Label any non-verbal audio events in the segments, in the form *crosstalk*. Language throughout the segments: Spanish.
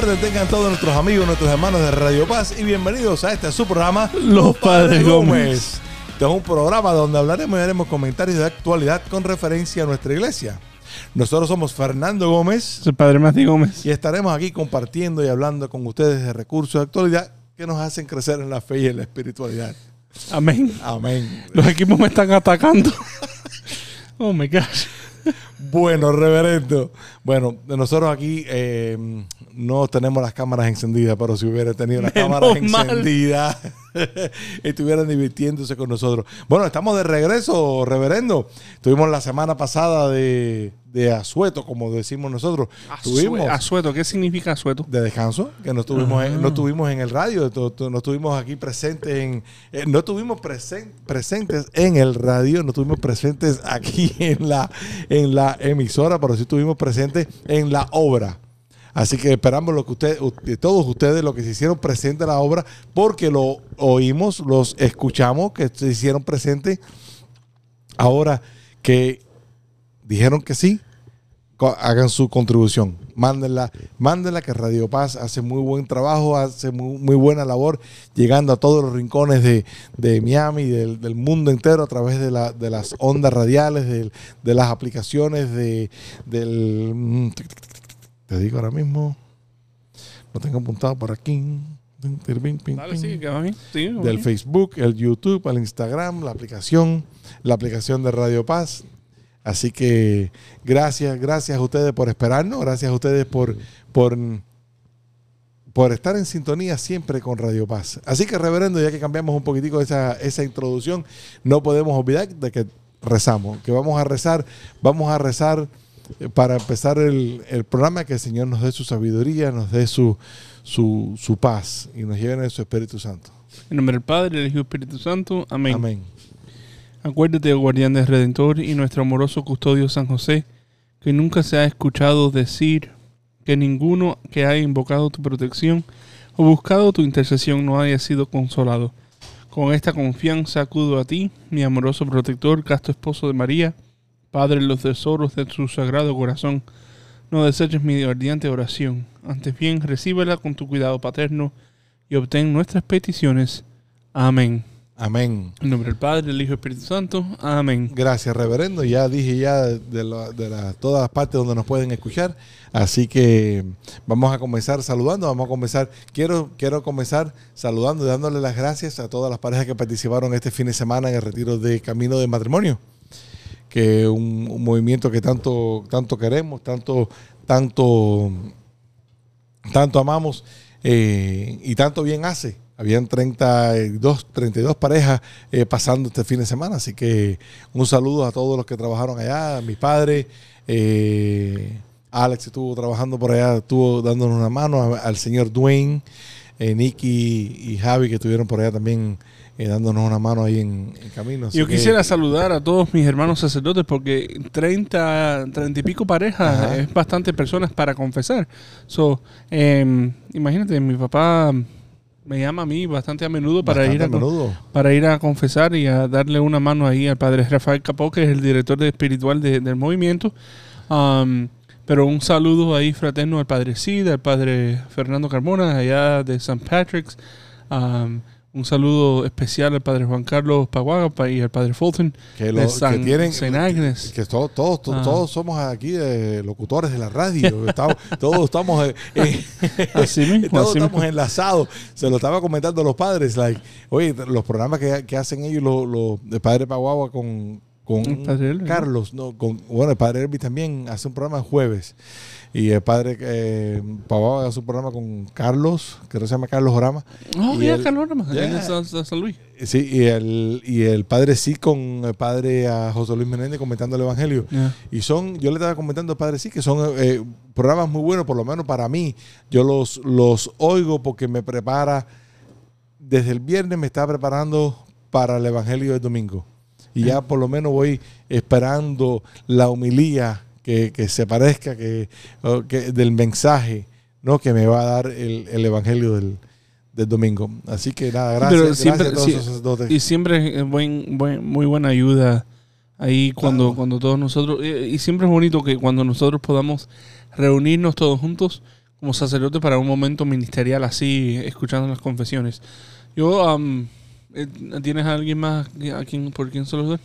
tardes, tengan todos nuestros amigos, nuestros hermanos de Radio Paz y bienvenidos a este su programa Los Padres Gómez. Este es un programa donde hablaremos y haremos comentarios de actualidad con referencia a nuestra iglesia. Nosotros somos Fernando Gómez Soy Padre Mati Gómez. y estaremos aquí compartiendo y hablando con ustedes de recursos de actualidad que nos hacen crecer en la fe y en la espiritualidad. Amén. Amén. Los equipos me están atacando. oh my gosh. Bueno, reverendo. Bueno, nosotros aquí eh, no tenemos las cámaras encendidas, pero si hubiera tenido las *laughs* Menos cámaras mal. encendidas, *laughs* estuvieran divirtiéndose con nosotros. Bueno, estamos de regreso, reverendo. Estuvimos la semana pasada de, de asueto, como decimos nosotros. Asueto. ¿Qué significa asueto? de descanso, que no estuvimos, Ah. en, no estuvimos en el radio, no estuvimos aquí presentes en, eh, no estuvimos presen- presentes en el radio, no estuvimos presentes aquí en la, en la emisora, pero sí estuvimos presentes en la obra. Así que esperamos lo que u- todos ustedes, lo que se hicieron presentes en la obra, porque lo oímos, los escuchamos, que se hicieron presentes. Ahora que dijeron que sí, hagan su contribución. Mándenla, mándenla que Radio Paz hace muy buen trabajo, hace muy, buena labor, llegando a todos los rincones de, de Miami, del, del mundo entero, a través de, la- de las ondas radiales, del- de, las aplicaciones, de, del... Te digo ahora mismo, lo tengo apuntado por aquí. Dale, sí, que va bien. Sí, va Del bien. Facebook, el YouTube, el Instagram, la aplicación, la aplicación de Radio Paz. Así que gracias, gracias a ustedes por esperarnos, gracias a ustedes por, por, por estar en sintonía siempre con Radio Paz. Así que, reverendo, ya que cambiamos un poquitico esa, esa introducción, no podemos olvidar de que rezamos, que vamos a rezar, vamos a rezar para empezar el, el programa, que el Señor nos dé su sabiduría, nos dé su, su, su paz y nos lleve en su Espíritu Santo. En nombre del Padre, del Hijo y Espíritu Santo. Amén. Amén. Acuérdate, oh guardián del Redentor y nuestro amoroso custodio San José, que nunca se ha escuchado decir que ninguno que haya invocado tu protección o buscado tu intercesión no haya sido consolado. Con esta confianza acudo a ti, mi amoroso protector, casto esposo de María, Padre los tesoros de tu sagrado corazón. No deseches mi ardiente oración, antes bien recíbela con tu cuidado paterno y obtén nuestras peticiones. Amén. Amén. En nombre del Padre, del Hijo y del Espíritu Santo. Amén. Gracias, reverendo. Ya dije ya de, la- de la- todas las partes donde nos pueden escuchar. Así que vamos a comenzar saludando. Vamos a comenzar. Quiero, quiero comenzar saludando y dándole las gracias a todas las parejas que participaron este fin de semana en el retiro de Camino de Matrimonio. Que un, un movimiento que tanto, tanto queremos, tanto, tanto, tanto amamos eh, y tanto bien hace. Habían 32, 32 parejas eh, pasando este fin de semana, así que un saludo a todos los que trabajaron allá, a mis padres, eh, Alex estuvo trabajando por allá, estuvo dándonos una mano, al señor Dwayne, eh, Nicky y Javi que estuvieron por allá también eh, dándonos una mano ahí en, en camino. así Yo que- quisiera saludar a todos mis hermanos sacerdotes porque 30, 30 y pico parejas Ajá. es bastante personas para confesar. So, em, imagínate, mi papá me llama a mí bastante a menudo para bastante ir a, a menudo. para ir a confesar y a darle una mano ahí al padre Rafael Capó, que es el director de espiritual de- del movimiento. Um, pero un saludo ahí fraterno al padre Cid, al padre Fernando Carmona, allá de St. Patrick's. Um, un saludo especial al padre Juan Carlos Paguaga pa- y al padre Fulton Que, de lo, que San, tienen Saint Agnes. que todos, todos, Ah. todos somos aquí de locutores de la radio. *laughs* Estamos- todos estamos, eh, eh, *laughs* Así mismo, *laughs* todos así estamos mismo. enlazados. Se lo estaba comentando a los padres. Like, oye, los programas que, que hacen ellos, los, los de Padre Paguagua con, con padre ¿no? Carlos, no, con, bueno, el padre Elvis también hace un programa el jueves. Y el padre eh, Pavao hace un programa con Carlos, que se llama Carlos Orama. Oh, Y ya, Carlos Rama, Ya. en San, Luis. Sí, y el, y el padre sí con el padre a José Luis Menéndez comentando el Evangelio. Y son, yo le estaba comentando al padre sí, que son eh, programas muy buenos, por lo menos para mí. Yo los, los oigo porque me prepara, desde el viernes me está preparando para el Evangelio del domingo. Y ya por lo menos voy esperando la humilía que, que se parezca que, que- del mensaje ¿no? que me va a dar el, el Evangelio del, del domingo. Así que nada, gracias, Pero gracias siempre- a todos sí. Y siempre es buen, buen- muy buena ayuda ahí cuando, Claro. cuando todos nosotros, y, siempre es bonito que cuando nosotros podamos reunirnos todos juntos como sacerdotes para un momento ministerial así, escuchando las confesiones. Yo, eh, ¿tienes a alguien más a quien, por quien saludar?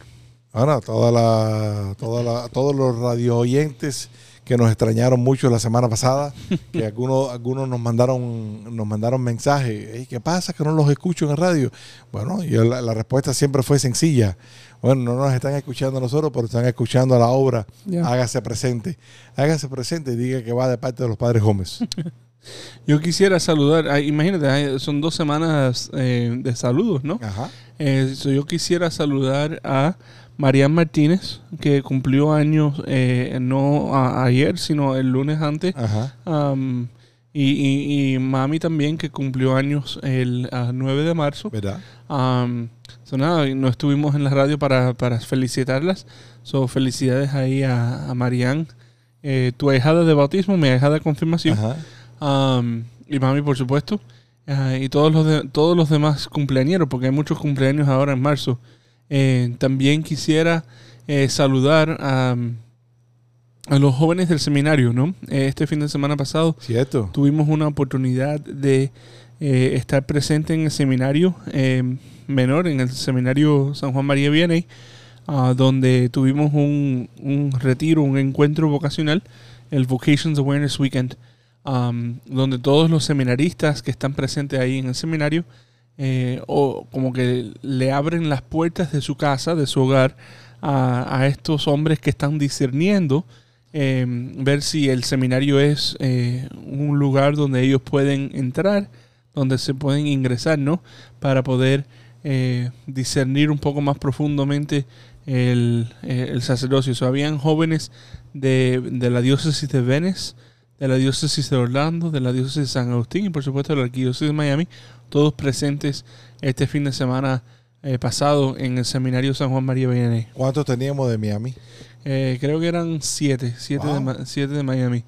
Ahora, toda la, toda la, todos los radio oyentes que nos extrañaron mucho la semana pasada, *laughs* que algunos, algunos nos mandaron, nos mandaron mensajes, "Ey, ¿qué pasa que no los escucho en el radio? Bueno, y la, la respuesta siempre fue sencilla. Bueno, no nos están escuchando a nosotros, pero están escuchando a la obra. Hágase presente. Hágase presente y diga que va de parte de los padres Gómez. *laughs* Yo quisiera saludar, imagínate, son dos semanas eh, de saludos, ¿no? Ajá. Eh, so yo quisiera saludar a Marian Martínez, que cumplió años eh, no a- ayer, sino el lunes antes. Ajá. Am, y, y- y mami también, que cumplió años el ah, 9 de marzo. ¿Verdad? Am, so nada, no estuvimos en la radio para, para felicitarlas. So, felicidades ahí a, a Marian, eh, tu ahijada de bautismo, mi ahijada de confirmación. Ajá. Um, y mami, por supuesto. Ah, y todos los, de- todos los demás cumpleañeros, porque hay muchos cumpleaños ahora en marzo. Eh, también quisiera eh, saludar a, a los jóvenes del seminario, ¿no? Eh, este fin de semana pasado Cierto. tuvimos una oportunidad de eh, estar presente en el seminario eh, menor, en el seminario San Juan María Vianney, ah, donde tuvimos un, un retiro, un encuentro vocacional, el Vocations Awareness Weekend, donde todos los seminaristas que están presentes ahí en el seminario, eh, o como que le abren las puertas de su casa, de su hogar, a, estos hombres que están discerniendo eh, ver si el seminario es eh, un lugar donde ellos pueden entrar, donde se pueden ingresar, ¿no? Para poder eh, discernir un poco más profundamente el, sacerdocio. Habían jóvenes de, de la diócesis de Venice, de la diócesis de Orlando, de la diócesis de San Agustín y por supuesto de la arquidiócesis de Miami, todos presentes este fin de semana eh, pasado en el seminario San Juan María Vianney. ¿Cuántos teníamos de Miami? Eh, creo que eran siete, siete, de, Wow. Siete de Miami.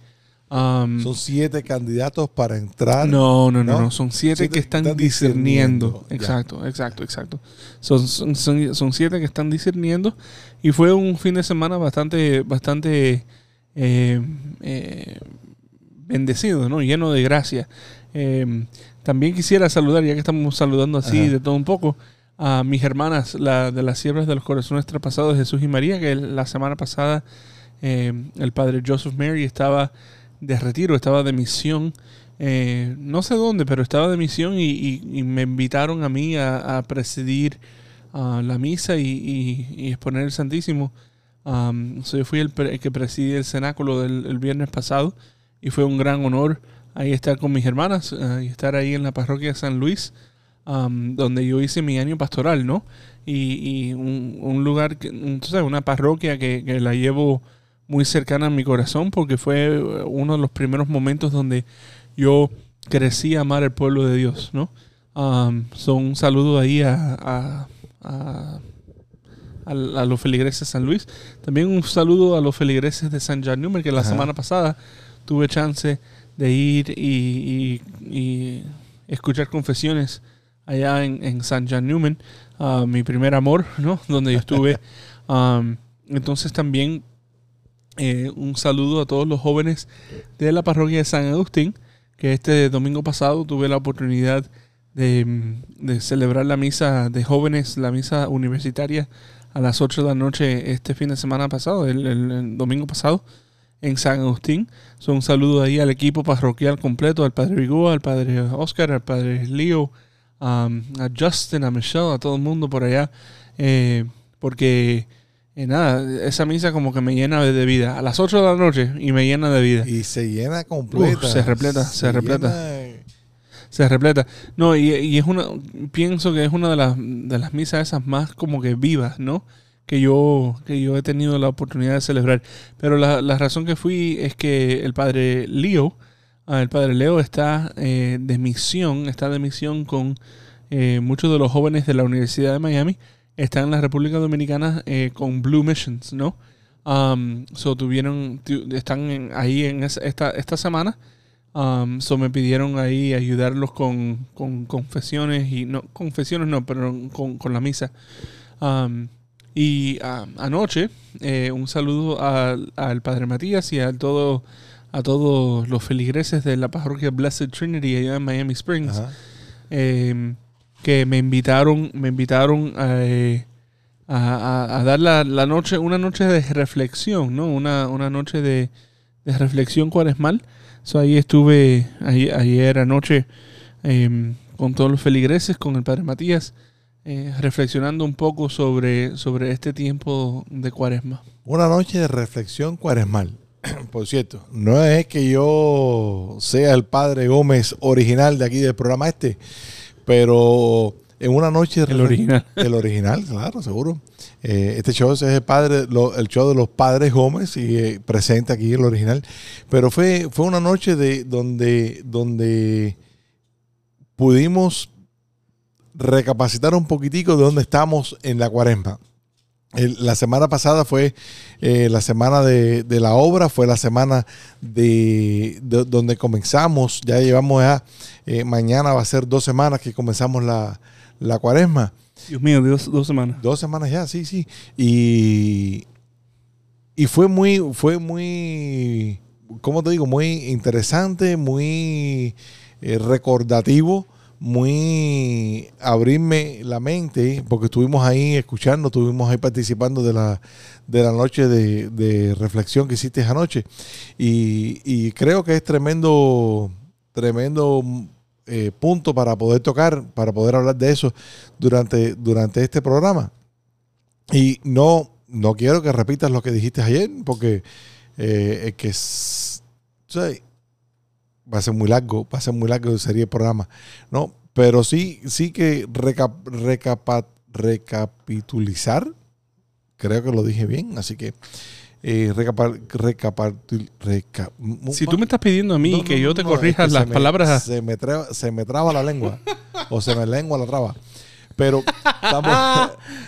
Um, Son siete candidatos para entrar. no, no, no, ¿no? no, son siete, Siete que están, están discerniendo. Exacto, exacto, exacto. Son, son, son- son siete que están discerniendo y fue un fin de semana bastante, bastante eh, eh, bendecido, ¿no? Lleno de gracia. Eh, también quisiera saludar, ya que estamos saludando así Ajá. de todo un poco, a mis hermanas la, de las siervas de los corazones traspasados, Jesús y María, que la semana pasada eh, el padre Joseph Mary estaba de retiro, estaba de misión, eh, no sé dónde, pero estaba de misión y, y- y me invitaron a mí a, a presidir la misa y, y- exponer el Santísimo. Um, so yo fui el que presidí el cenáculo del el viernes pasado y fue un gran honor ahí estar con mis hermanas y estar ahí en la parroquia de San Luis, um, donde yo hice mi año pastoral, ¿no? Y, y un, un lugar, que, un- sabes, una parroquia que, que la llevo muy cercana a mi corazón porque fue eh, uno de los primeros momentos donde yo crecí a amar el pueblo de Dios, ¿no? Um, so un saludo ahí a, a, a, a- a los feligreses de San Luis. También un saludo a los feligreses de San Newman, que la Ajá. semana pasada tuve chance de ir y, y- y escuchar confesiones allá en, en San John Newman, ah, mi primer amor, ¿no? *laughs* Donde yo estuve. *laughs* Um, entonces también eh, un saludo a todos los jóvenes de la parroquia de San Agustín, que este domingo pasado tuve la oportunidad de, de celebrar la misa de jóvenes, la misa universitaria a las 8 de la noche este fin de semana pasado, el, el- el domingo pasado, en San Agustín. So, un saludo ahí al equipo parroquial completo, al padre Vigoa, al padre Oscar, al padre Leo, um, a Justin, a Michelle, a todo el mundo por allá, eh, porque eh, nada, esa misa como que me llena de, vida. A las 8 de la noche y me llena de vida. Y se llena completa. Uf, se repleta, se repleta. llena- Se repleta. No, y, y es una, pienso que es una de las, de las misas esas más como que vivas, ¿no? Que yo, que yo he tenido la oportunidad de celebrar. Pero la, la razón que fui es que el padre Leo, ah, el padre Leo está eh, de misión, está de misión con eh, muchos de los jóvenes de la Universidad de Miami. Están en la República Dominicana eh, con Blue Missions, ¿no? Um, so tuvieron, tu- están ahí en es- esta, esta semana. Um, so me pidieron ahí ayudarlos con, con confesiones y no, confesiones no, pero con, con la misa. Um, y ah, anoche, eh, un saludo al, al Padre Matías y a todo a todos los feligreses de la parroquia Blessed Trinity allá en Miami Springs Ajá. eh, que me invitaron, me invitaron eh, a, a- a dar la, la noche, una noche de reflexión, ¿no? Una, una noche de, de reflexión cuaresmal. So, ahí estuve ayer, ayer anoche eh, con todos los feligreses, con el Padre Matías, eh, reflexionando un poco sobre, sobre este tiempo de cuaresma. Una noche de reflexión cuaresmal. *clears throat* Por cierto, no es que yo sea el padre Gómez original de aquí del programa este, pero en una noche El original. *laughs* El original, claro, seguro. Eh, este show es el padre, lo- el show de los padres Gómez y eh, presente aquí el original. Pero fue, fue una noche de donde, donde pudimos recapacitar un poquitico de dónde estamos en la cuaresma. El- la semana pasada fue eh, la semana de, de la obra, fue la semana de, de- donde comenzamos, ya llevamos ya, eh, mañana va a ser dos semanas que comenzamos la, la cuaresma. Dios mío, dos, dos semanas. Dos semanas ya, sí, sí. Y, y fue muy, fue muy, ¿cómo te digo? Muy interesante, muy eh, recordativo, muy abrirme la mente, porque estuvimos ahí escuchando, estuvimos ahí participando de la, de la noche de, de reflexión que hiciste anoche. Y, y creo que es tremendo, tremendo eh, punto para poder tocar, para poder hablar de eso durante, durante este programa. Y no, no quiero que repitas lo que dijiste ayer, porque eh, es que es-. Va a ser muy largo, va a ser muy largo sería el programa, ¿no? Pero sí, sí que recap- recapa- recapitulizar, creo que lo dije bien, así que eh, recapa- recapatul- reca- Si tú me estás pidiendo a mí no, que no, yo te no, corrija es que las me- palabras... Se me, traba, se me traba la lengua. o se me lengua la traba. Pero *laughs* estamos,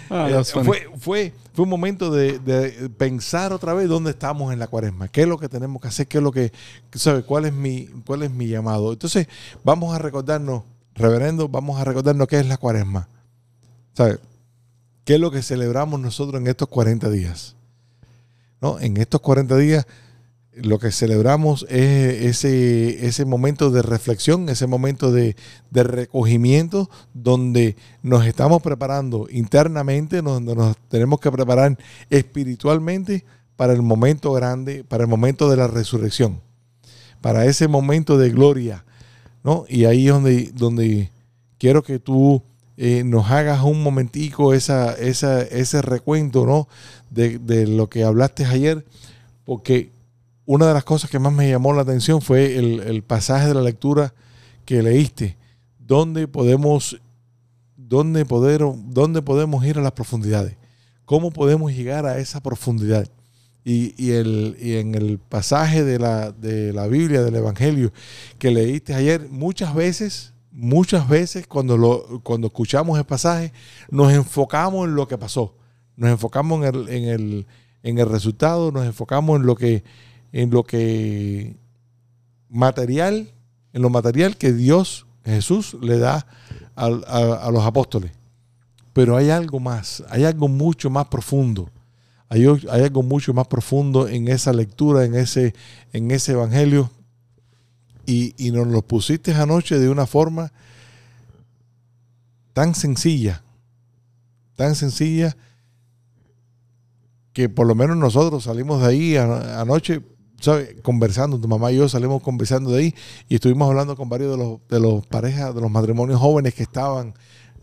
Ah, eh, funny. fue, fue, fue un momento de, de pensar otra vez dónde estamos en la cuaresma. ¿Qué es lo que tenemos que hacer? ¿Qué es lo que, ¿sabe? ¿Cuál es mi, cuál es mi llamado? Entonces, vamos a recordarnos, reverendo, vamos a recordarnos qué es la cuaresma. ¿Sabe? ¿Qué es lo que celebramos nosotros en estos 40 días? ¿No? En estos 40 días lo que celebramos es ese, ese momento de reflexión, ese momento de, de recogimiento donde nos estamos preparando internamente, donde nos tenemos que preparar espiritualmente para el momento grande, para el momento de la resurrección, para ese momento de gloria. ¿no? Y ahí es donde, donde quiero que tú eh, nos hagas un momentico esa, esa, ese recuento ¿no? de, de lo que hablaste ayer, porque una de las cosas que más me llamó la atención fue el, el pasaje de la lectura que leíste, donde podemos, donde, poder, donde podemos ir a las profundidades, cómo podemos llegar a esa profundidad. Y, y el, y en el pasaje de la, de la Biblia, del Evangelio que leíste ayer, muchas veces, muchas veces cuando, lo, cuando escuchamos el pasaje, nos enfocamos en lo que pasó, nos enfocamos en el, en el, en el resultado, nos enfocamos en lo que en lo que material, en lo material que Dios, Jesús, le da a, a los apóstoles. Pero hay algo más, hay algo mucho más profundo. Hay, hay algo mucho más profundo en esa lectura, en ese, en ese evangelio. Y, y nos lo pusiste anoche de una forma tan sencilla, tan sencilla, que por lo menos nosotros salimos de ahí anoche, ¿sabe? conversando, tu mamá y yo salimos conversando de ahí y estuvimos hablando con varios de los, de los parejas, de los matrimonios jóvenes que estaban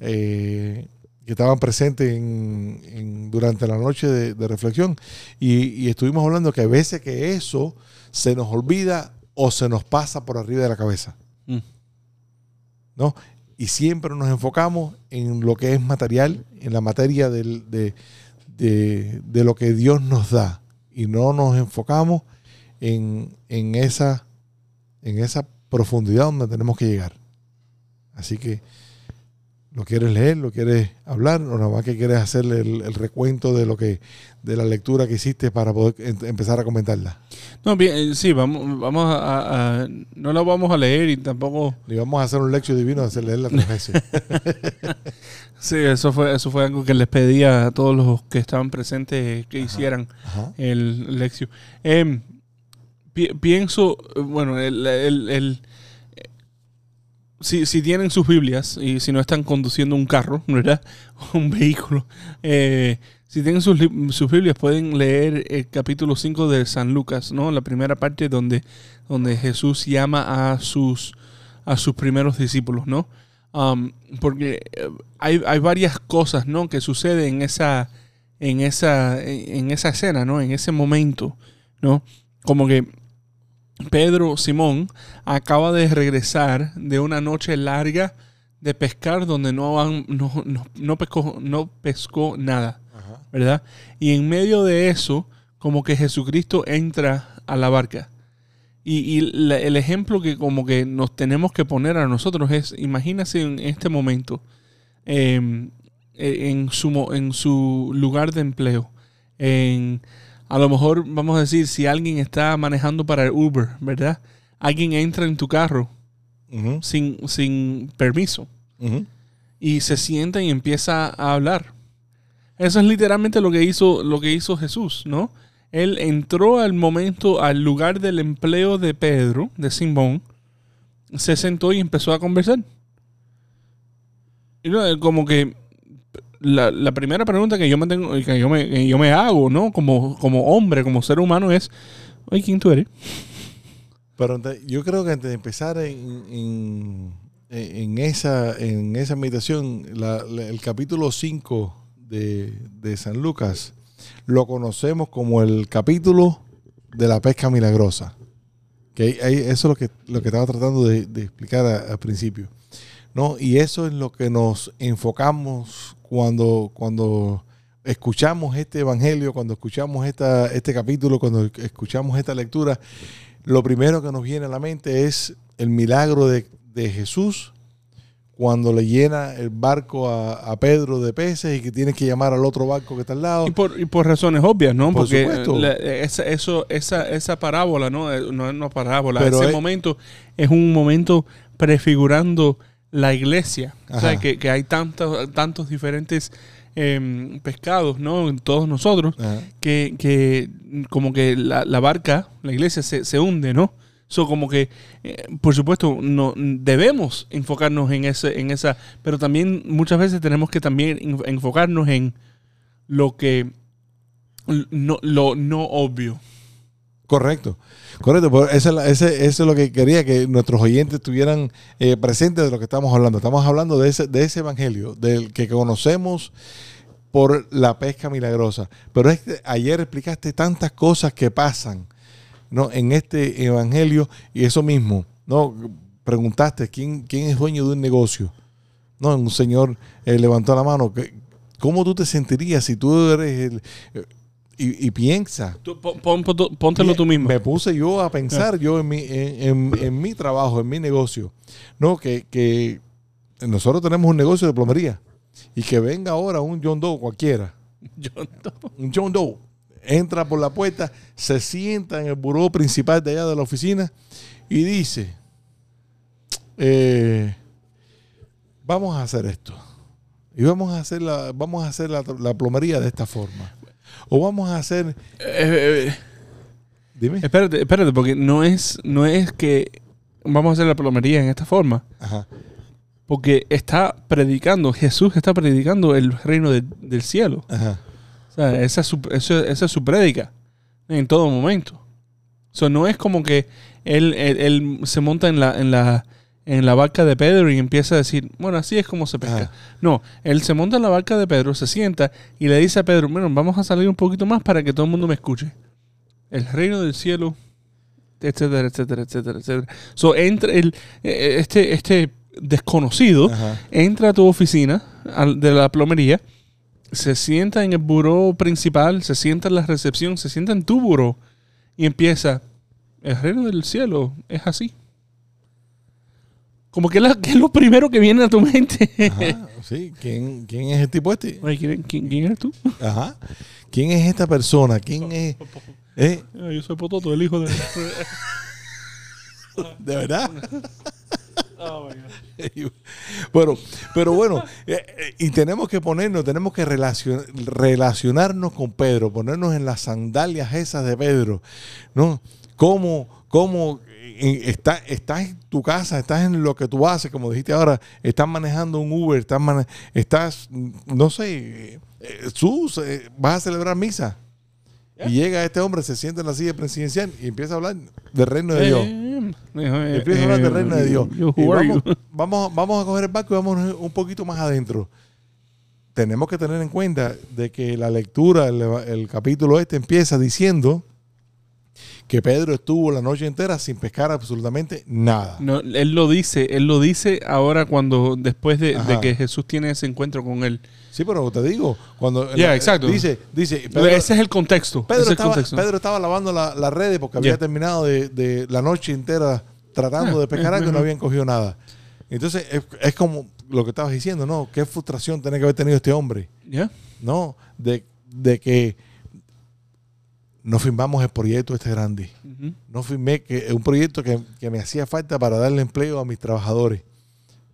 eh, que estaban presentes en- en- durante la noche de, de reflexión y, y estuvimos hablando que a veces que eso se nos olvida o se nos pasa por arriba de la cabeza. Mm. ¿no? Y siempre nos enfocamos en lo que es material, en la materia del- de, de- de lo que Dios nos da. Y no nos enfocamos en, en esa, en esa profundidad donde tenemos que llegar. Así que, ¿lo quieres leer? ¿Lo quieres hablar? ¿O nada más que quieres hacerle el, el recuento de lo que, de la lectura que hiciste para poder em- empezar a comentarla? No, bien, eh, sí, vamos, vamos a, a- No lo vamos a leer y tampoco. Y vamos a hacer un lección divino, hacer leerla tres *laughs* veces. Sí, eso fue, eso fue algo que les pedí a todos los que estaban presentes que hicieran Ajá. el lección. Em, pi- pienso, eh, bueno, el, el- si, si tienen sus Biblias y si no están conduciendo un carro, *laughs* ¿verdad? un vehículo, eh, si tienen sus, sus Biblias pueden leer el capítulo 5 de San Lucas, ¿no? La primera parte donde, donde Jesús llama a sus, a sus primeros discípulos, ¿no? Um, porque eh, hay, hay varias cosas, ¿no? Que suceden en esa, en esa, en esa escena, ¿no? En ese momento, ¿no? Como que Pedro Simón acaba de regresar de una noche larga de pescar donde no, han- no, no, no pescó, no pescó nada, Ajá. ¿verdad? Y en medio de eso, como que Jesucristo entra a la barca. Y, y la- el ejemplo que como que nos tenemos que poner a nosotros es, imagínense en este momento, em, eh, en, su, en su lugar de empleo, en, a lo mejor vamos a decir, si alguien está manejando para el Uber, ¿verdad? Alguien entra en tu carro sin, sin permiso y se sienta y empieza a hablar. Eso es literalmente lo que hizo, lo que hizo Jesús, ¿no? Él entró al momento, al lugar del empleo de Pedro, de Simón, se sentó y empezó a conversar. Y no, como que la, la primera pregunta que yo me tengo, que yo me, que yo me hago, ¿no? Como, como hombre, como ser humano, es, oye, ¿quién tú eres? Pero yo creo que antes de empezar en, en, esa, en esa meditación, el capítulo 5 de, de San Lucas lo conocemos como el capítulo de la pesca milagrosa. Que eso es lo que, lo que estaba tratando de, de explicar al principio. ¿no? Y eso es lo que nos enfocamos cuando, cuando escuchamos este evangelio, cuando escuchamos esta, este capítulo, cuando escuchamos esta lectura, lo primero que nos viene a la mente es el milagro de, de Jesús cuando le llena el barco a, a Pedro de peces y que tiene que llamar al otro barco que está al lado. Y por, y por razones obvias, ¿no? Por Porque supuesto. la- esa, eso, esa, esa parábola, ¿no? Eh, No es una parábola. Pero Ese es- momento es un momento prefigurando la iglesia. O sea, que, que hay tantos, tantos diferentes em, pescados, ¿no? En todos nosotros, que, que como que la, la barca, la iglesia, se, se hunde, ¿no? So, como que, eh, por supuesto, no debemos enfocarnos en ese, en esa, pero también muchas veces tenemos que también en- enfocarnos en lo que no, lo no obvio. Correcto, correcto. Pero esa es la- ese- eso es lo que quería que nuestros oyentes estuvieran eh, presentes de lo que estamos hablando. Estamos hablando de ese, de ese evangelio, del que conocemos por la pesca milagrosa. Pero es que ayer explicaste tantas cosas que pasan ¿no? en este evangelio y eso mismo, ¿no? Preguntaste quién, quién es dueño de un negocio. No, un señor eh, levantó la mano. ¿Qué- ¿Cómo tú te sentirías si tú eres el... y, y piensa, Tú, pon- pon- póntelo tú mismo. me puse yo a pensar yo en mi, en, en- en mi trabajo, en mi negocio. No, que, que nosotros tenemos un negocio de plomería. Y que venga ahora un John Doe cualquiera. *laughs* Yo no. Un John Doe. Entra por la puerta, se sienta en el buró principal de allá de la oficina y dice, eh, vamos a hacer esto. Y vamos a hacer la, vamos a hacer la, la plomería de esta forma. O vamos a hacer, Eh, eh, dime. espérate, espérate, porque no es, no es que vamos a hacer la plomería en esta forma. Ajá. Porque está predicando, Jesús está predicando el reino de- del cielo. Ajá. O sea, esa es su, esa es su prédica en todo momento. O sea, no es como que él, él- él se monta en la, en la, en la barca de Pedro y empieza a decir, bueno, así es como se pesca. No, él se monta en la barca de Pedro, se sienta y le dice a Pedro, bueno, vamos a salir un poquito más para que todo el mundo me escuche. El reino del cielo, etcétera, etcétera, etcétera, etcétera. So, entra el, eh, este, este desconocido Ajá. entra a tu oficina de la plomería, se sienta en el buró principal, se sienta en la recepción, se sienta en tu buró y empieza, el reino del cielo es así. Como que, la- que es lo primero que viene a tu mente. Ajá, sí. ¿Quién, ¿Quién es el tipo este? Oye, ¿quién, quién- quién eres tú? Ajá. ¿Quién es esta persona? ¿Quién es? ¿Eh? Yo soy Pototo, el hijo de... *laughs* ¿De verdad? *laughs* Oh, *laughs* bueno, pero bueno, eh, eh, y tenemos que ponernos, tenemos que relacion- relacionarnos con Pedro, ponernos en las sandalias esas de Pedro, ¿no? ¿Cómo, cómo eh, está, estás en tu casa, estás en lo que tú haces, como dijiste ahora, estás manejando un Uber, estás, estás no sé, eh, eh, Sus, eh, vas a celebrar misa. Y llega este hombre, se sienta en la silla presidencial y empieza a hablar del reino de Dios. Eh, eh, Empieza a hablar del eh, reino de Dios. Y vamos, *laughs* vamos, vamos a coger el barco y vamos un poquito más adentro. Tenemos que tener en cuenta de que la lectura, el, el capítulo este empieza diciendo que Pedro estuvo la noche entera sin pescar absolutamente nada. No, él lo dice, él lo dice ahora cuando, después de, que Jesús tiene ese encuentro con él. Sí, pero te digo, cuando Ya, exacto. dice, dice Pedro, ese es el contexto. Pedro el estaba, contexto. Pedro estaba lavando la- las redes porque había terminado de, de la noche entera tratando de pescar algo y no habían cogido nada. Entonces, es, es como lo que estabas diciendo, ¿no? Qué frustración tiene que haber tenido este hombre, Ya. ¿no? De, de que no firmamos el proyecto este grande. No firmé que un proyecto que, que me hacía falta para darle empleo a mis trabajadores.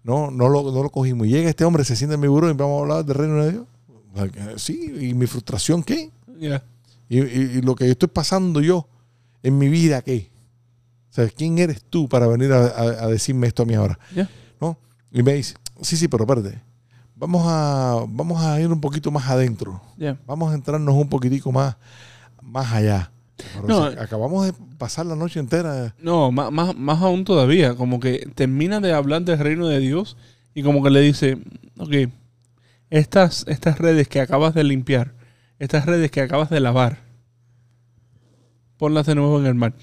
No, no lo, no lo cogimos. Y llega este hombre, se sienta en mi buró y vamos a hablar del reino de Dios. Sí, y mi frustración, ¿qué? Y, y- y lo que estoy pasando yo en mi vida, ¿qué? O sea, ¿quién eres tú para venir a, a- a decirme esto a mí ahora? ¿No? Y me dice, sí, sí, pero espérate. Vamos a, vamos a ir un poquito más adentro. Vamos a entrarnos un poquitico más, más allá. Pero No, si acabamos de pasar la noche entera. No, más, más, más aún todavía, como que termina de hablar del reino de Dios y como que le dice, ok, estas, estas redes que acabas de limpiar, estas redes que acabas de lavar, ponlas de nuevo en el mar.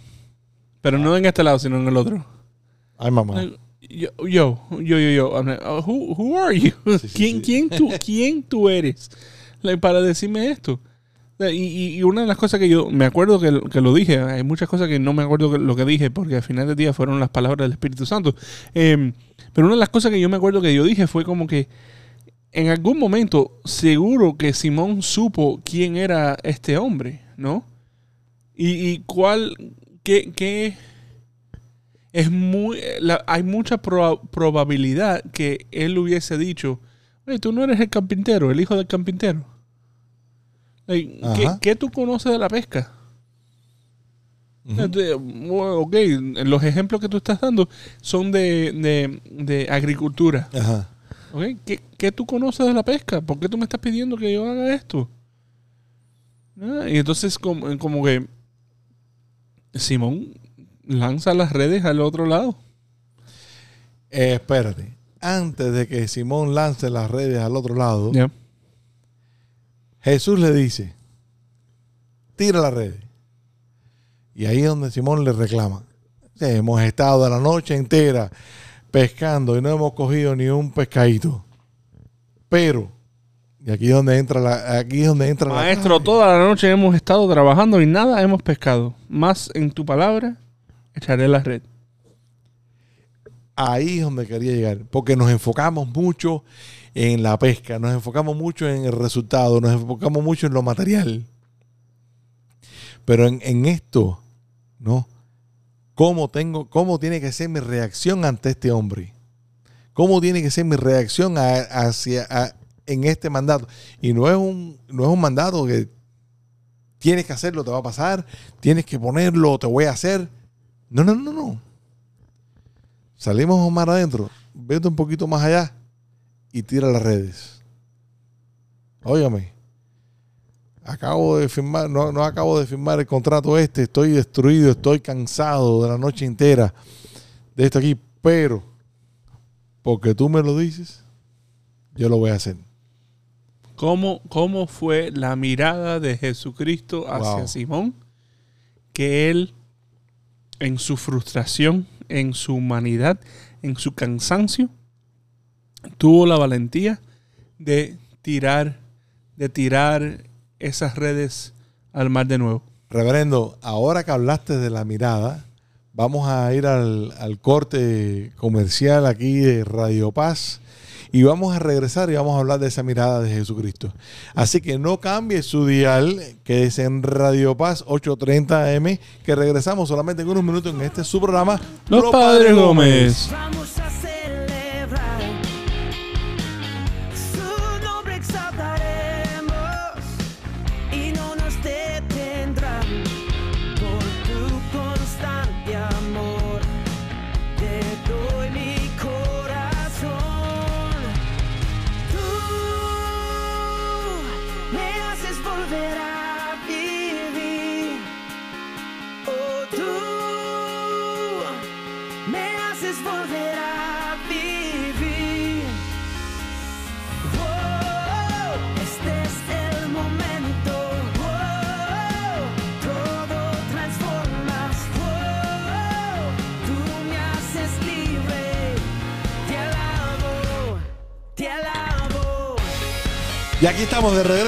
Pero no en este lado, sino en el otro. Ay, mamá. Yo, yo, yo, yo, yo. Like, "Oh, who, who are you? Sí, sí, ¿Quién, sí. quién, tú, *laughs* ¿Quién tú eres like, para decirme esto? Y, y- y una de las cosas que yo me acuerdo que, que lo dije, hay muchas cosas que no me acuerdo lo que dije, porque al final del día fueron las palabras del Espíritu Santo. Em, pero una de las cosas que yo me acuerdo que yo dije fue como que en algún momento seguro que Simón supo quién era este hombre, ¿no? Y, y cuál, qué, qué, es muy, la- hay mucha proba- probabilidad que él hubiese dicho, oye, tú no eres el carpintero, el hijo del carpintero. ¿Qué, qué tú conoces de la pesca? Ok, los ejemplos que tú estás dando son de, de- de agricultura. Ajá. ¿ok? ¿Qué, qué tú conoces de la pesca? ¿Por qué tú me estás pidiendo que yo haga esto? Ah, y entonces como, como que Simón lanza las redes al otro lado. Eh, espérate. Antes de que Simón lance las redes al otro lado. Jesús le dice, tira la red. Y ahí es donde Simón le reclama. "Sí, hemos estado la noche entera pescando y no hemos cogido ni un pescadito. Pero, y aquí es donde entra la, aquí es donde entra Maestro, toda la noche hemos estado trabajando y nada hemos pescado. Más en tu palabra, echaré la red. Ahí es donde quería llegar. Porque nos enfocamos mucho en la pesca, nos enfocamos mucho en el resultado, nos enfocamos mucho en lo material. Pero en, en esto, ¿no? ¿Cómo, tengo, ¿Cómo tiene que ser mi reacción ante este hombre? ¿Cómo tiene que ser mi reacción hacia, en este mandato? Y no es, un, no es un mandato que tienes que hacerlo, te va a pasar, tienes que ponerlo, te voy a hacer. No, no, no, no. Salimos más adentro, vete un poquito más allá y tira las redes. Óigame, acabo de firmar, no, no acabo de firmar el contrato este, estoy destruido, estoy cansado de la noche entera de esto aquí, pero porque tú me lo dices, yo lo voy a hacer. ¿Cómo, ¿Cómo fue la mirada de Jesucristo hacia Wow. Simón? Que él, en su frustración, en su humanidad, en su cansancio, tuvo la valentía de tirar, de tirar esas redes al mar de nuevo. Reverendo, ahora que hablaste de la mirada, vamos a ir al, al corte comercial aquí de Radio Paz y vamos a regresar y vamos a hablar de esa mirada de Jesucristo. Así que no cambie su dial, que es en Radio Paz 830 AM, que regresamos solamente en unos minutos en este su programa. Los Padres Gómez.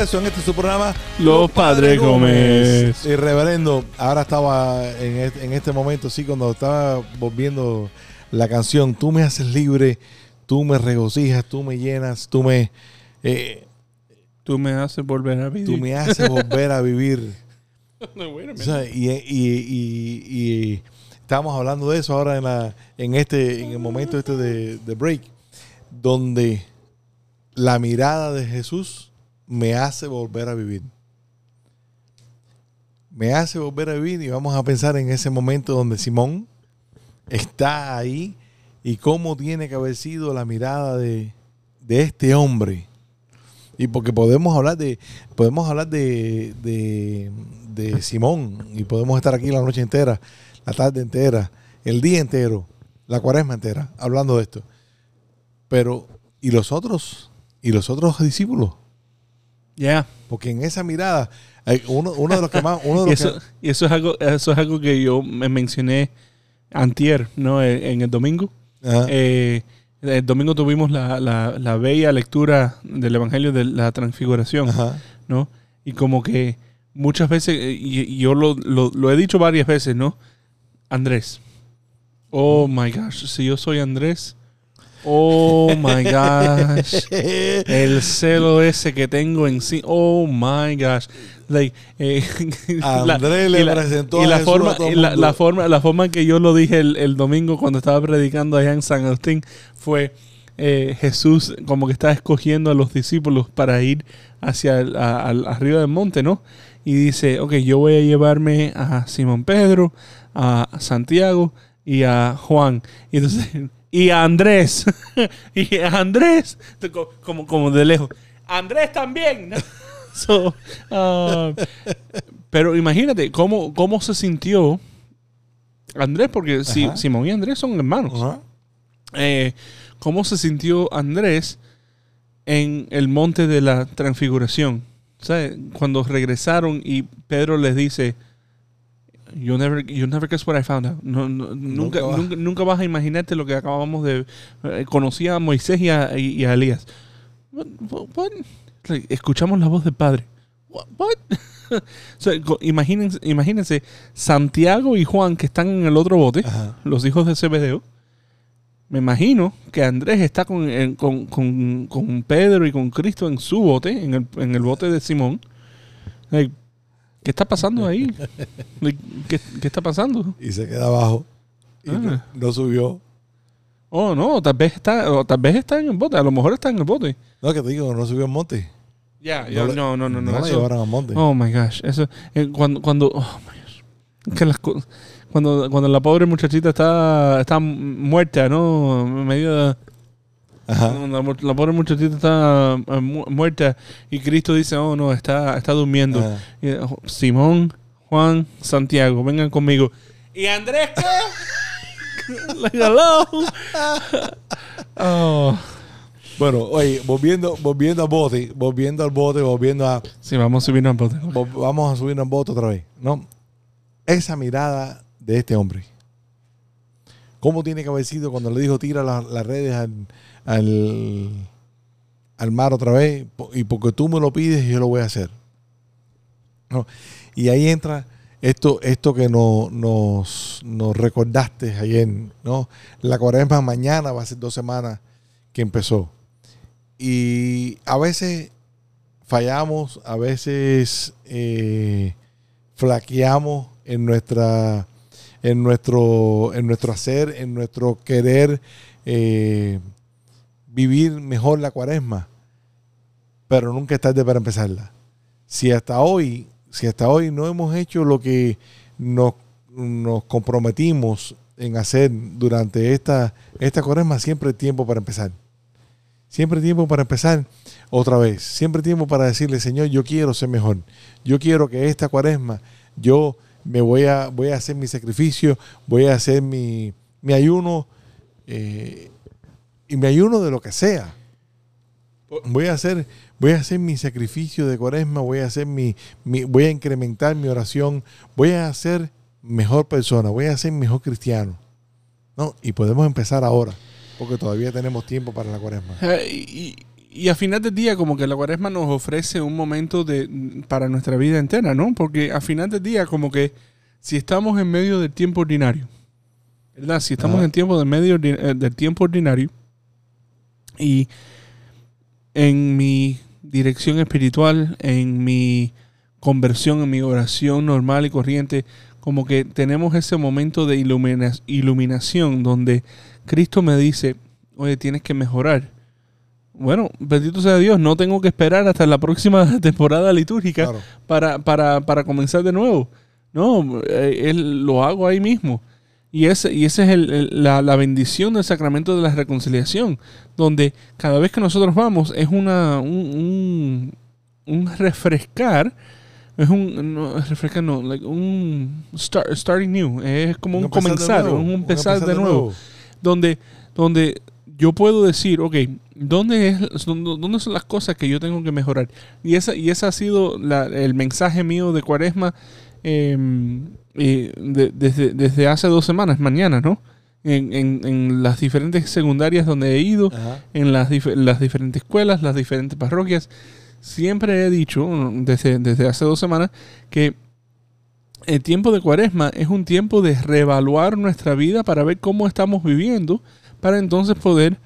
Regreso en este su programa. Los Padres Gómez. Y reverendo, ahora estaba en este, en este momento, sí, cuando estaba volviendo la canción, tú me haces libre, tú me regocijas, tú me llenas, tú me, eh, Tú me haces volver a vivir. tú me haces volver a vivir. *laughs* No, O sea, y, y- y- hablando de eso ahora en, la, en, este, en el momento este de, de break, donde la mirada de Jesús me hace volver a vivir. Me hace volver a vivir y vamos a pensar en ese momento donde Simón está ahí y cómo tiene que haber sido la mirada de, de este hombre. Y porque podemos hablar de, podemos hablar de, de, de Simón y podemos estar aquí la noche entera, la tarde entera, el día entero, la cuaresma entera, hablando de esto. Pero, ¿y los otros? ¿Y los otros discípulos? Yeah. Porque en esa mirada, uno, uno de los que más, uno de *laughs* Y los eso, que, y eso es algo, eso es algo que yo me mencioné antier, ¿no? En, en el domingo. Ajá. Eh, el domingo tuvimos la, la, la bella lectura del Evangelio de la Transfiguración, Ajá. ¿no? Y como que muchas veces, eh, y, y yo lo, lo, lo he dicho varias veces, ¿no? Andrés. Oh my gosh, si yo soy Andrés. Oh my gosh. *laughs* El celo ese que tengo en sí. Oh my gosh. Like, eh, *laughs* Andrés le presentó y a la Jesús forma, a todo y la, la forma, la forma en que yo lo dije el, el domingo cuando estaba predicando allá en San Agustín fue eh, Jesús como que estaba escogiendo a los discípulos para ir hacia el- a- al- arriba del monte, ¿no? Y dice, ok, yo voy a llevarme a Simón Pedro, a Santiago y a Juan. Y entonces, y a Andrés. *laughs* y a Andrés, co- como, como de lejos. Andrés también. ah, *laughs* pero imagínate cómo, cómo se sintió Andrés, porque si. Simón y Andrés son hermanos. Ajá. Eh, ¿Cómo se sintió Andrés en el monte de la transfiguración? ¿Sabe? Cuando regresaron y Pedro les dice, you never, you never guess what I found out. No, no, nunca, Nunca vas- nunca, nunca vas a imaginarte lo que acabamos de... eh, conocí a Moisés y a, y- y a Elías. What- what- what? Like, Escuchamos la voz del Padre. What? what? *laughs* O sea, co- imagínense, imagínense Santiago y Juan que están en el otro bote, Ajá. los hijos de Zebedeo. Me imagino que Andrés está con, en- con, con- con Pedro y con Cristo en su bote, en el, en el bote de Simón. Like, ¿Qué está pasando ahí? ¿qué, qué está pasando? Y se queda abajo. Y no, Ah. no subió. Oh, no, tal vez está, o tal vez está en el bote, a lo mejor está en el bote. No, que te digo, no subió al monte. Ya, No no, no, no, no. No la llevaron al monte. Oh my gosh, eso eh, cuando cuando oh my gosh. Que las cuando cuando la pobre muchachita está está muerta, ¿no? Medio Ajá. la, pobre muchachita está eh, mu- muerta y Cristo dice, "Oh, no, está está durmiendo." Y, eh, Simón, Juan, Santiago, vengan conmigo. ¿Y Andrés qué? *laughs* like, hello. *laughs* Oh. Bueno, oye, volviendo, volviendo al bote, volviendo al bote, volviendo a. Sí, vamos a subir un bote. Vamos a subir al bote otra vez, ¿no? Esa mirada de este hombre. ¿Cómo tiene que haber sido cuando le dijo tira la- las redes al, al, al mar otra vez? Y porque tú me lo pides, yo lo voy a hacer. ¿No? Y ahí entra esto, esto que no- nos, nos recordaste ayer, ¿no? La cuaresma mañana va a ser dos semanas que empezó. Y a veces fallamos, a veces eh, flaqueamos en nuestra en nuestro en nuestro hacer, en nuestro querer eh, vivir mejor la cuaresma, pero nunca es tarde para empezarla. Si hasta hoy, si hasta hoy no hemos hecho lo que nos, nos comprometimos en hacer durante esta, esta cuaresma, siempre hay tiempo para empezar. Siempre hay tiempo para empezar otra vez. Siempre hay tiempo para decirle, Señor, yo quiero ser mejor. Yo quiero que esta cuaresma yo me voy a, voy a hacer mi sacrificio, voy a hacer mi, mi ayuno eh, y mi ayuno de lo que sea. Voy a hacer, voy a hacer mi sacrificio de cuaresma, voy a hacer mi, mi- voy a incrementar mi oración, voy a ser mejor persona, voy a ser mejor cristiano. ¿No? Y podemos empezar ahora, porque todavía tenemos tiempo para la cuaresma. Eh, y, y a final del día, como que la cuaresma nos ofrece un momento de, para nuestra vida entera, ¿no? Porque a final del día, como que si estamos en medio del tiempo ordinario, ¿verdad? Si estamos Ajá. en tiempo del medio eh, del tiempo ordinario y en mi dirección espiritual, en mi conversión, en mi oración normal y corriente, como que tenemos ese momento de ilumina- iluminación donde Cristo me dice, oye, tienes que mejorar. Bueno, bendito sea Dios, no tengo que esperar hasta la próxima *laughs* temporada litúrgica Claro. para, para, para comenzar de nuevo. No, eh, él lo hago ahí mismo. Y ese, y ese es el- el- la, la bendición del sacramento de la reconciliación, donde cada vez que nosotros vamos es una un, un, un refrescar, es un no, refrescar no, like un start, starting new, es como un, empezar de comenzar, nuevo, un empezar, de, nuevo nuevo. donde, donde yo puedo decir, ok, ¿dónde, es, dónde dónde son las cosas que yo tengo que mejorar? Y esa, y ese ha sido la- el mensaje mío de Cuaresma eh, eh, de- desde, desde hace dos semanas, mañana, ¿no? En, en- en las diferentes secundarias donde he ido, Ajá. en las, dif- las diferentes escuelas, las diferentes parroquias, siempre he dicho, desde, desde hace dos semanas, que el tiempo de cuaresma es un tiempo de reevaluar nuestra vida para ver cómo estamos viviendo, para entonces poder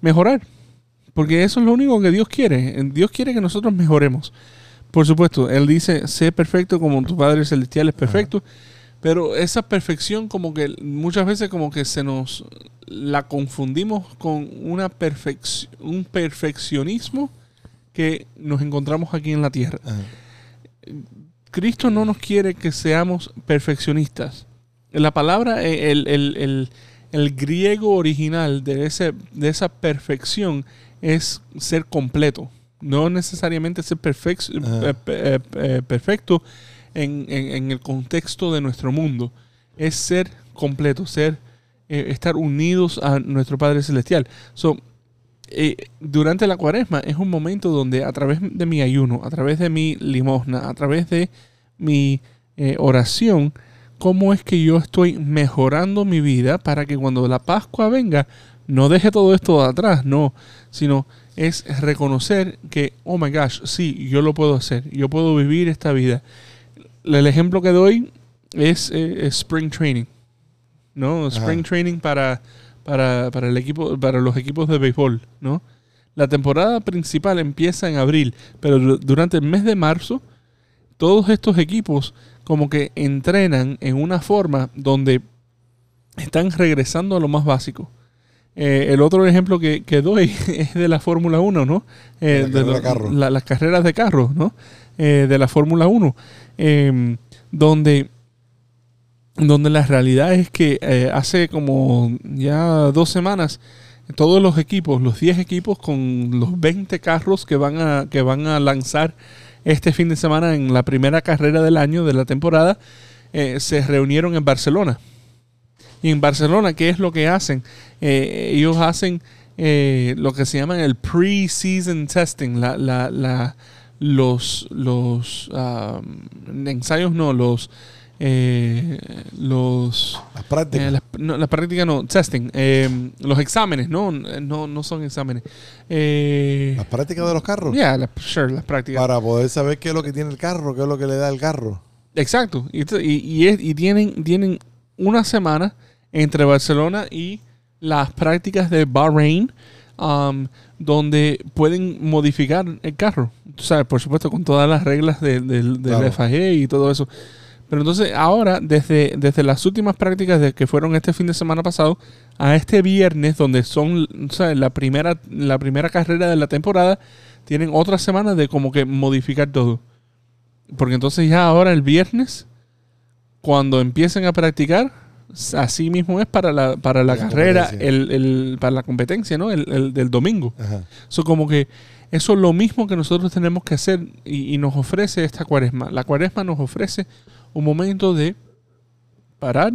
mejorar. Porque eso es lo único que Dios quiere. Dios quiere que nosotros mejoremos. Por supuesto, Él dice, sé perfecto como tu Padre Celestial es perfecto. Pero esa perfección como que muchas veces como que se nos la confundimos con una perfec- un perfeccionismo que nos encontramos aquí en la tierra. Ajá. Cristo no nos quiere que seamos perfeccionistas. La palabra, eh, el, el- el- el griego original de, ese, de esa perfección es ser completo. No necesariamente ser Ajá. eh, eh, eh, perfecto en, en- en el contexto de nuestro mundo. Es ser completo, ser, eh, estar unidos a nuestro Padre Celestial. So, durante la cuaresma es un momento donde a través de mi ayuno, a través de mi limosna, a través de mi oración, cómo es que yo estoy mejorando mi vida para que cuando la Pascua venga no deje todo esto de atrás, no, sino es reconocer que, oh my gosh, sí, yo lo puedo hacer, yo puedo vivir esta vida. El ejemplo que doy es, eh, es Spring Training, ¿no? Spring Ajá. Training para, para, para el equipo, para los equipos de béisbol, ¿no? La temporada principal empieza en abril, pero du- durante el mes de marzo, todos estos equipos como que entrenan en una forma donde están regresando a lo más básico. Eh, el otro ejemplo que, que doy *laughs* es de la Fórmula 1, ¿no? Eh, La carrera lo- de carro. la- las carreras de carros, ¿no? Eh, de la Fórmula 1, eh, donde, donde la realidad es que hace como ya dos semanas todos los equipos, los 10 equipos con los 20 carros que van a, que van a lanzar este fin de semana en la primera carrera del año de la temporada, se reunieron en Barcelona. Y en Barcelona, ¿qué es lo que hacen? Eh, ellos hacen eh, lo que se llama el pre-season testing, la, la, la- los, los ensayos, no, los, eh, los, Las prácticas. eh, las- no, la práctica no, testing, eh, los exámenes, no, no, no son exámenes. Eh, las prácticas de los carros. yeah, la- sure, las prácticas. Para poder saber qué es lo que tiene el carro, qué es lo que le da el carro. Exacto. Y, y, y es- y tienen, tienen una semana entre Barcelona y las prácticas de Bahrein, um, donde pueden modificar el carro. Tú sabes, por supuesto, con todas las reglas de- del Claro. FIA y todo eso. Pero entonces, ahora, desde, desde las últimas prácticas de que fueron este fin de semana pasado, a este viernes, donde son o sea, la, primera, la primera carrera de la temporada, tienen otra semana de como que modificar todo. Porque entonces ya ahora el viernes, cuando empiecen a practicar, así mismo es para la, para la, La carrera, el, el- para la competencia, ¿no? El, el del domingo. Eso como que eso es lo mismo que nosotros tenemos que hacer y, y nos ofrece esta cuaresma. La cuaresma nos ofrece un momento de parar,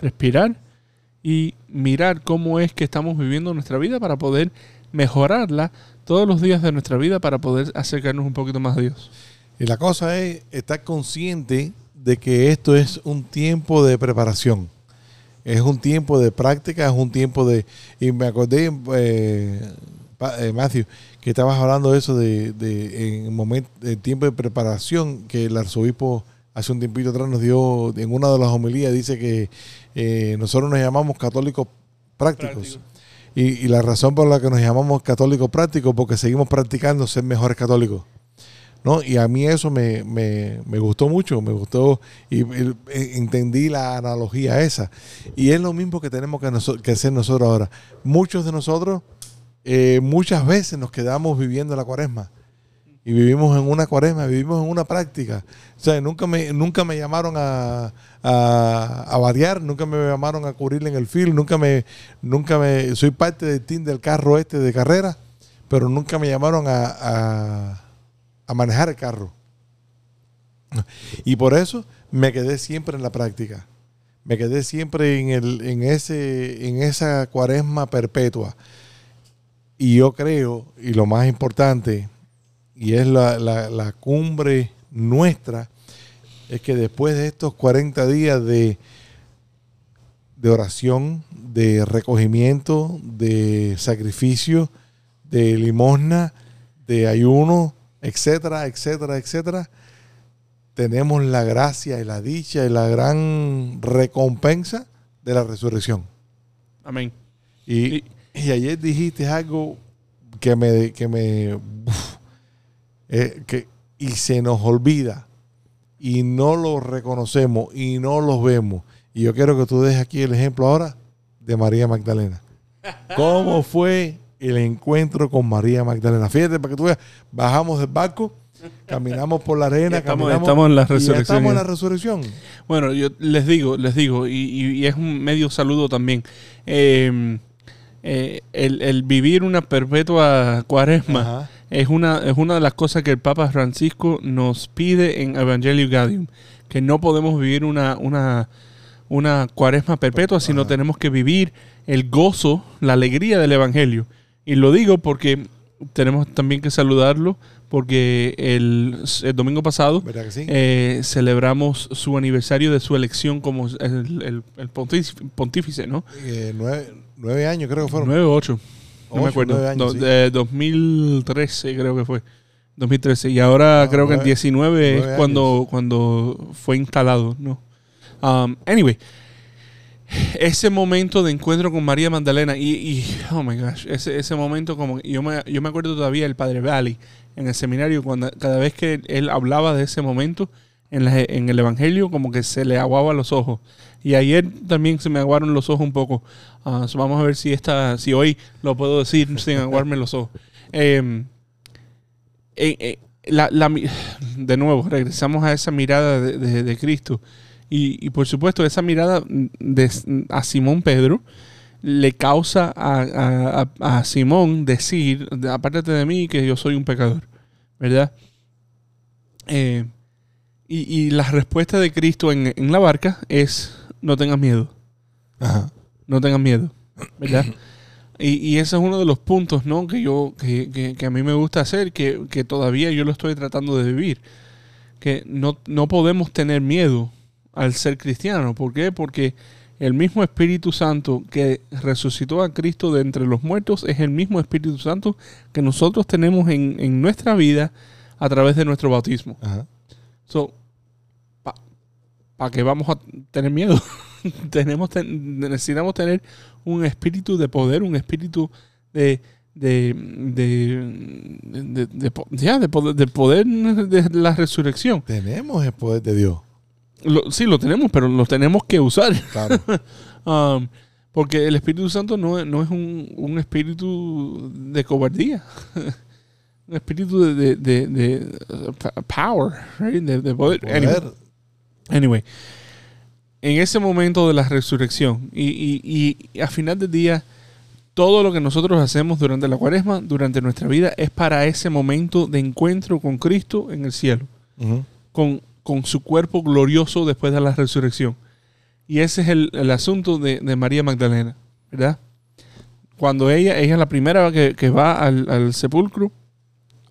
respirar y mirar cómo es que estamos viviendo nuestra vida para poder mejorarla todos los días de nuestra vida para poder acercarnos un poquito más a Dios. Y la cosa es estar consciente de que esto es un tiempo de preparación. Es un tiempo de práctica, es un tiempo de... Y me acordé, eh, eh, Matthew, que estabas hablando de eso de, de en momento, de tiempo de preparación que el arzobispo hace un tiempito atrás nos dio, en una de las homilías dice que eh, nosotros nos llamamos católicos prácticos. Prácticos. Y, y la razón por la que nos llamamos católicos prácticos porque seguimos practicando ser mejores católicos. ¿No? Y a mí eso me, me- me gustó mucho, me gustó y, y- e- entendí la analogía esa. Y es lo mismo que tenemos que, que hacer nosotros ahora. Muchos de nosotros eh, muchas veces nos quedamos viviendo la cuaresma. Y vivimos en una cuaresma, vivimos en una práctica. O sea, nunca me, nunca me llamaron a, a, a variar, nunca me llamaron a cubrir en el field, nunca me, nunca me, soy parte del team del carro este de carrera, pero nunca me llamaron a, a, a manejar el carro. Y por eso me quedé siempre en la práctica. Me quedé siempre en, el, en, ese, en esa cuaresma perpetua. Y yo creo, y lo más importante, y es la, la- la cumbre nuestra, es que después de estos 40 días de, de oración, de recogimiento, de sacrificio, de limosna, de ayuno, etcétera, etcétera, etcétera, tenemos la gracia y la dicha y la gran recompensa de la resurrección. Amén. Y, Y- y ayer dijiste algo que me, que me uf, eh, que, y se nos olvida y no lo reconocemos y no los vemos. Y yo quiero que tú dejes aquí el ejemplo ahora de María Magdalena. *laughs* ¿Cómo fue el encuentro con María Magdalena? Fíjate, para que tú veas, bajamos del barco, caminamos por la arena, estamos- caminamos, estamos en la resurrección estamos en la resurrección. Bueno, yo les digo, les digo, y, y- y es un medio saludo también. Eh, eh, el, el vivir una perpetua cuaresma Ajá. es una, es una de las cosas que el Papa Francisco nos pide en Evangelio Gaudium, que no podemos vivir una, una, una cuaresma perpetua, sino Ajá. tenemos que vivir el gozo, la alegría del Evangelio. Y lo digo porque tenemos también que saludarlo, porque el, el domingo pasado ¿Verdad que sí? eh, celebramos su aniversario de su elección como el, el- el pontífice, pontífice, ¿no? Eh, nueve, nueve años creo que fueron. 9 o 8. No me Ocho, acuerdo. nueve años, Do- sí. de 2013 creo que fue. 2013. Y ahora Ah, creo que en nueve- 19 es nueve cuando, cuando fue instalado, ¿no? Um, anyway, ese momento de encuentro con María Magdalena y, y, oh my gosh, ese, ese momento como yo me, yo me acuerdo todavía del Padre Valley en el seminario cuando cada vez que él hablaba de ese momento en, la- en el Evangelio como que se le aguaba los ojos. Y ayer también se me aguaron los ojos un poco. Ah, vamos a ver si esta si hoy lo puedo decir *laughs* sin aguarme los ojos. Em, eh, eh, la- la de nuevo, regresamos a esa mirada de- de Cristo. Y, y por supuesto, esa mirada de- a Simón Pedro le causa a, a- a- a Simón decir, apártate de mí, que yo soy un pecador. ¿Verdad? Eh, y, y la respuesta de Cristo en, en la barca es, no tengas miedo Ajá. no tengan miedo, ¿verdad? *clears throat* y, y ese es uno de los puntos, ¿no? Que yo, que, que- que a mí me gusta hacer, que, que todavía yo lo estoy tratando de vivir. Que no, no podemos tener miedo al ser cristiano. ¿Por qué? Porque el mismo Espíritu Santo que resucitó a Cristo de entre los muertos es el mismo Espíritu Santo que nosotros tenemos en, en nuestra vida a través de nuestro bautismo. Ajá. So, ¿para qué vamos a tener miedo? *laughs* Tenemos, ten- necesitamos tener un espíritu de poder, un espíritu de de de, de, de po- ya, de poder, de poder de la resurrección. Tenemos el poder de Dios. Lo- sí, lo tenemos, pero lo tenemos que usar. Claro. *laughs* Um, porque el Espíritu Santo no, es- no es un, un espíritu de cobardía. *laughs* un espíritu de, de, de- de, uh, power, right? de, de poder. Anyway. Anyway, en ese momento de la resurrección y, y, y a final del día, todo lo que nosotros hacemos durante la cuaresma, durante nuestra vida, es para ese momento de encuentro con Cristo en el cielo, con, con su cuerpo glorioso después de la resurrección. Y ese es el, el asunto de, de María Magdalena, ¿verdad? Cuando ella, ella es la primera que, que va al, al sepulcro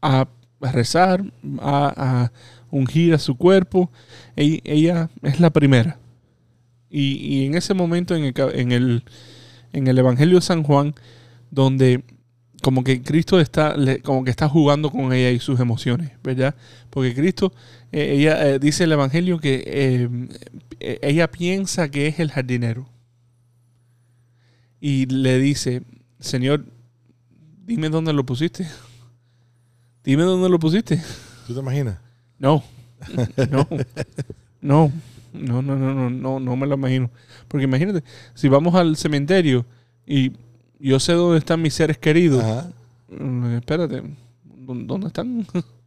a rezar, a, ungir a su cuerpo, ella, es la primera. Y, y en ese momento en el, en, el, en el Evangelio de San Juan, donde como que Cristo está, como que está jugando con ella y sus emociones, ¿verdad? Porque Cristo, eh, ella eh, dice el Evangelio que eh, eh, ella piensa que es el jardinero. Y le dice, Señor, dime dónde lo pusiste. *laughs* Dime dónde lo pusiste. ¿Tú te imaginas? No, *laughs* no, no, no, no, no, no, no, no me lo imagino. Porque imagínate, si vamos al cementerio y yo sé dónde están mis seres queridos, Ajá. mm, espérate, ¿dó- ¿dónde están? *laughs*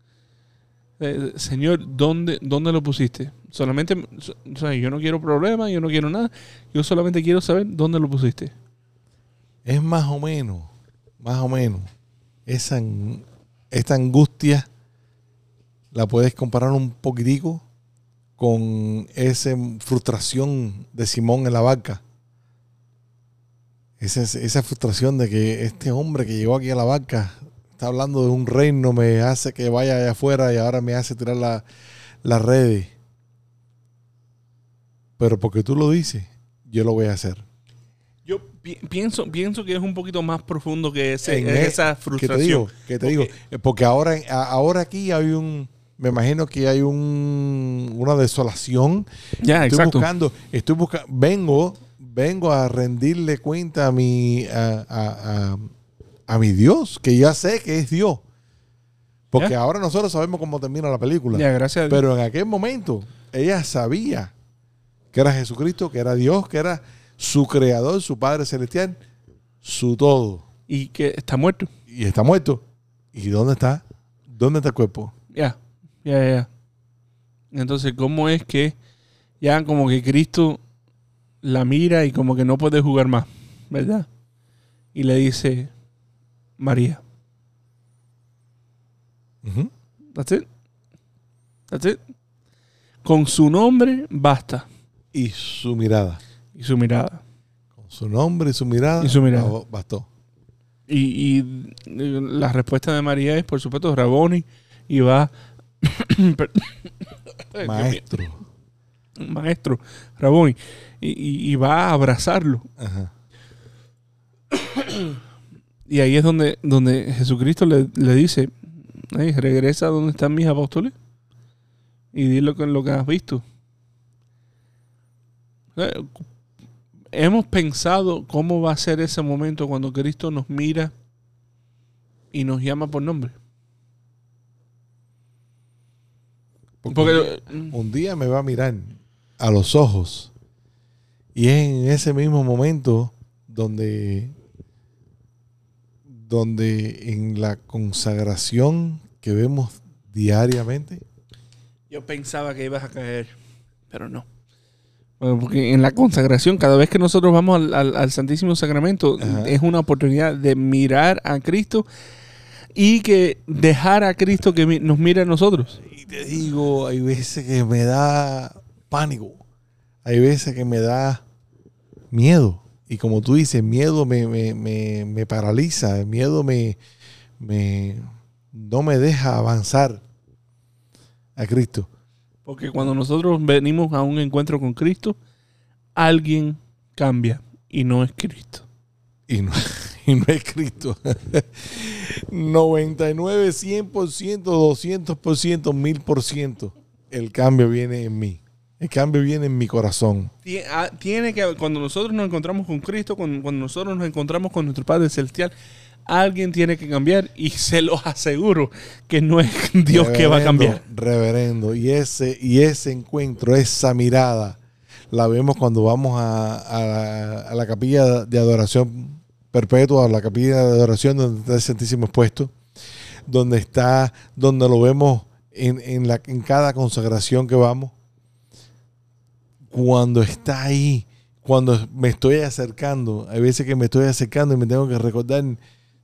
Eh, señor, ¿dónde, ¿dónde lo pusiste? Solamente, o sea, yo no quiero problemas, yo no quiero nada, yo solamente quiero saber dónde lo pusiste. Es más o menos, más o menos, esa, esta angustia la puedes comparar un poquitico con esa frustración de Simón en la barca. Esa, esa frustración de que este hombre que llegó aquí a la barca está hablando de un reino, me hace que vaya allá afuera y ahora me hace tirar la, las redes. Pero porque tú lo dices, yo lo voy a hacer. Yo pi- pienso, pienso que es un poquito más profundo que ese, En e- esa ¿Qué te frustración. digo? ¿Qué te digo? Porque ahora, ahora aquí hay un, me imagino que hay un, una desolación. Ya, estoy exacto. buscando, estoy buscando, vengo, vengo a rendirle cuenta a mi, a, a- a- a mi Dios, que ya sé que es Dios. Porque ahora nosotros sabemos cómo termina la película. Ya, gracias a Dios. Pero en aquel momento, ella sabía que era Jesucristo, que era Dios, que era su creador, su Padre Celestial, su todo y que está muerto. y está muerto. ¿Y dónde está? ¿Dónde está el cuerpo? Ya, ya, ya, ya. Entonces, ¿cómo es que ya como que Cristo la mira y como que no puede jugar más, ¿verdad? Y le dice, María, Ujú. that's it. That's it. Con su nombre basta. Y su mirada. Y su mirada. Con su nombre y su mirada. Y su mirada. ba- Bastó. Y, y la respuesta de María es, por supuesto, Raboni. Y va... *coughs* *coughs* Maestro. maestro, Raboni, y, va a abrazarlo. Ajá. Y ahí es donde, donde Jesucristo le, le dice, "Ey, regresa a donde están mis apóstoles y di lo que, lo que has visto. Eh, Hemos pensado cómo va a ser ese momento cuando Cristo nos mira y nos llama por nombre. Porque Porque, un, día, un día me va a mirar a los ojos. Y es en ese mismo momento donde, donde en la consagración que vemos diariamente, Yo pensaba que ibas a caer, pero no. Bueno, porque en la consagración, cada vez que nosotros vamos al, al- al Santísimo Sacramento, Ajá. es una oportunidad de mirar a Cristo y que dejar a Cristo que nos mire a nosotros. Y te digo, hay veces que me da pánico. Hay veces que me da miedo. Y como tú dices, miedo me, me, me, me paraliza, el miedo me, me, no me deja avanzar a Cristo. Porque cuando nosotros venimos a un encuentro con Cristo, alguien cambia y no es Cristo. Y no, *laughs* y no es Cristo. 99, 100%, 200%, 1000%. El cambio viene en mí. El cambio viene en mi corazón. Ah, Tiene que cuando nosotros nos encontramos con Cristo, cuando, cuando nosotros nos encontramos con nuestro Padre Celestial, alguien tiene que cambiar y *laughs* se los aseguro que no es *laughs* Dios que va a cambiar. Reverendo. Y ese, y ese encuentro, esa mirada, la vemos cuando vamos a, a la capilla de adoración perpetua, a la capilla de adoración donde está el Santísimo expuesto, donde está, donde lo vemos en, en, la, en cada consagración que vamos. Cuando está ahí, cuando me estoy acercando, hay veces que me estoy acercando y me tengo que recordar,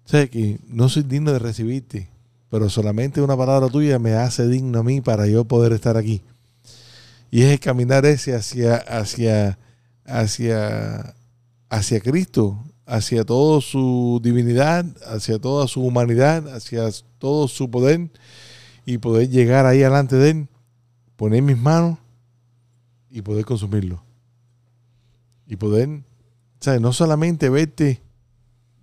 ¿sabes? que no soy digno de recibirte pero solamente una palabra tuya me hace digno a mí para yo poder estar aquí. Y es el caminar ese hacia, hacia, hacia, hacia Cristo, hacia toda su divinidad, hacia toda su humanidad, hacia todo su poder y poder llegar ahí delante de Él, poner mis manos y poder consumirlo. Y poder, ¿sabes? No solamente verte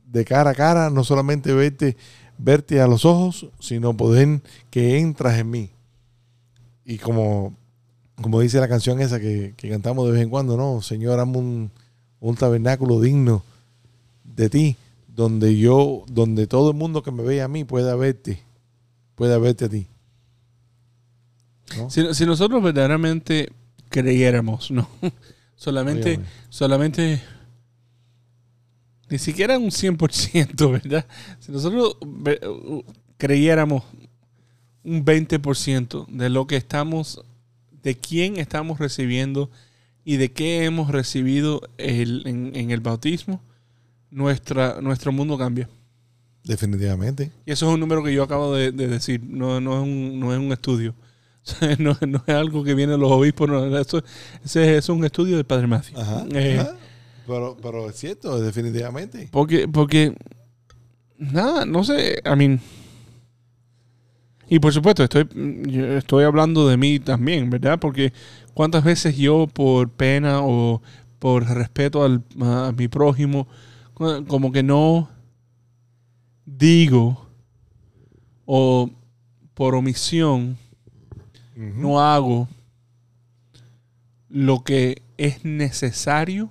de cara a cara, no solamente verte verte a los ojos, sino poder que entras en mí. Y como, como dice la canción esa que, que cantamos de vez en cuando, no, Señor, hazme un, un tabernáculo digno de ti, donde yo, donde todo el mundo que me vea a mí pueda verte, pueda verte a ti. Si nosotros verdaderamente creyéramos, ¿no? *laughs* solamente, Óyeme. solamente, ni siquiera un 100%, ¿verdad? Si nosotros creyéramos un 20% de lo que estamos, de quién estamos recibiendo y de qué hemos recibido el- en, en el bautismo, nuestra, nuestro mundo cambia. Definitivamente. Y eso es un número que yo acabo de, de decir, no, no, es un, no es un estudio. *laughs* No, no es algo que viene de los obispos, no, eso, ese es un estudio del Padre Matthew. Ajá. Eh, ajá. Pero, pero es cierto, definitivamente. Porque, porque, nada, no sé, I mean, y por supuesto, estoy, yo estoy hablando de mí también, ¿verdad? Porque cuántas veces yo por pena o por respeto al, a mi prójimo, co- como que no digo o por omisión No hago lo que es necesario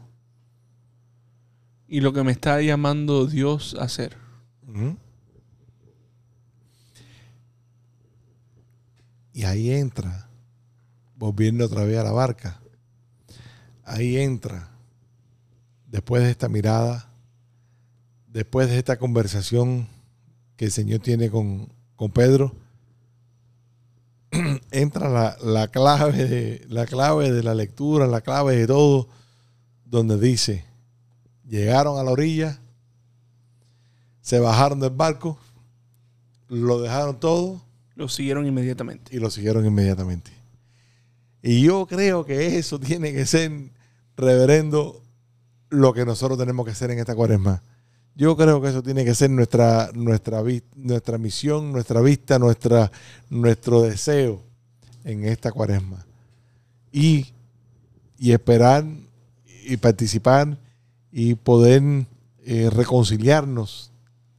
y lo que me está llamando Dios a hacer. Y ahí entra, volviendo otra vez a la barca, ahí entra, después de esta mirada, después de esta conversación que el Señor tiene con, con Pedro, entra la, la clave de, la clave de la lectura, la clave de todo, donde dice, llegaron a la orilla, se bajaron del barco, lo dejaron todo Lo siguieron inmediatamente. y lo siguieron inmediatamente. Y yo creo que eso tiene que ser, reverendo, lo que nosotros tenemos que hacer en esta cuaresma. Yo creo que eso tiene que ser nuestra, nuestra, nuestra misión, nuestra vista, nuestra, nuestro deseo en esta cuaresma. Y, y esperar y participar y poder eh, reconciliarnos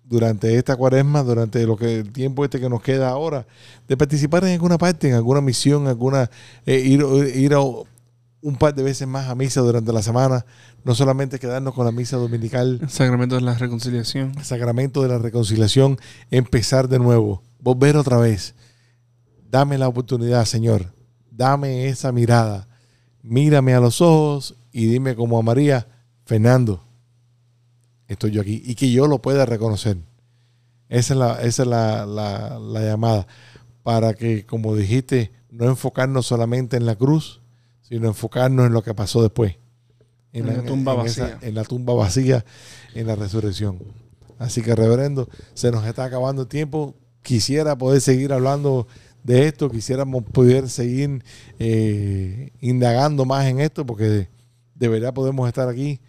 durante esta cuaresma, durante lo que el tiempo este que nos queda ahora, de participar en alguna parte, en alguna misión, alguna eh, ir, ir a un par de veces más a misa durante la semana, no solamente quedarnos con la misa dominical, El sacramento de la reconciliación. el sacramento de la reconciliación, empezar de nuevo, volver otra vez. Dame la oportunidad, Señor. Dame esa mirada. Mírame a los ojos y dime como a María, Fernando, estoy yo aquí. Y que yo lo pueda reconocer. Esa es la, esa es la, la- la llamada. Para que, como dijiste, no enfocarnos solamente en la cruz, sino enfocarnos en lo que pasó después. En la tumba vacía. en la tumba vacía, en la resurrección. Así que, reverendo, se nos está acabando el tiempo. Quisiera poder seguir hablando de esto, quisiéramos poder seguir eh, indagando más en esto, porque de, de verdad podemos estar aquí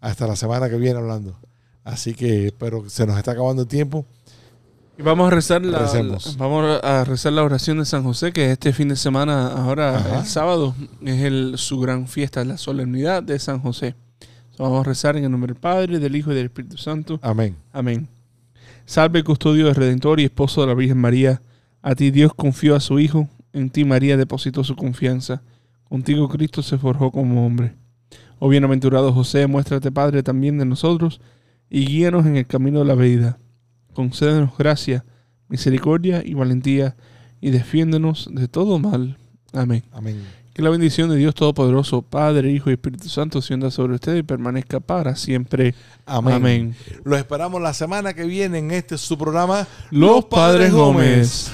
hasta la semana que viene hablando. Así que, pero se nos está acabando el tiempo. Y vamos a rezar la, vamos a rezar la oración de San José, que este fin de semana, ahora Ajá. el sábado, es el, su gran fiesta, la solemnidad de San José. Vamos a rezar en el nombre del Padre, del Hijo y del Espíritu Santo. Amén. Amén. Salve custodio del Redentor y esposo de la Virgen María. A ti Dios confió a su Hijo, en ti María depositó su confianza. Contigo Cristo se forjó como hombre. Oh bienaventurado José, muéstrate Padre también de nosotros y guíanos en el camino de la vida. Concédenos gracia, misericordia y valentía y defiéndenos de todo mal. Amén. Amén. Que la bendición de Dios Todopoderoso, Padre, Hijo y Espíritu Santo, sienda sobre ustedes y permanezca para siempre. Amén. Amén. Los esperamos la semana que viene en este su programa Los Padres Gómez.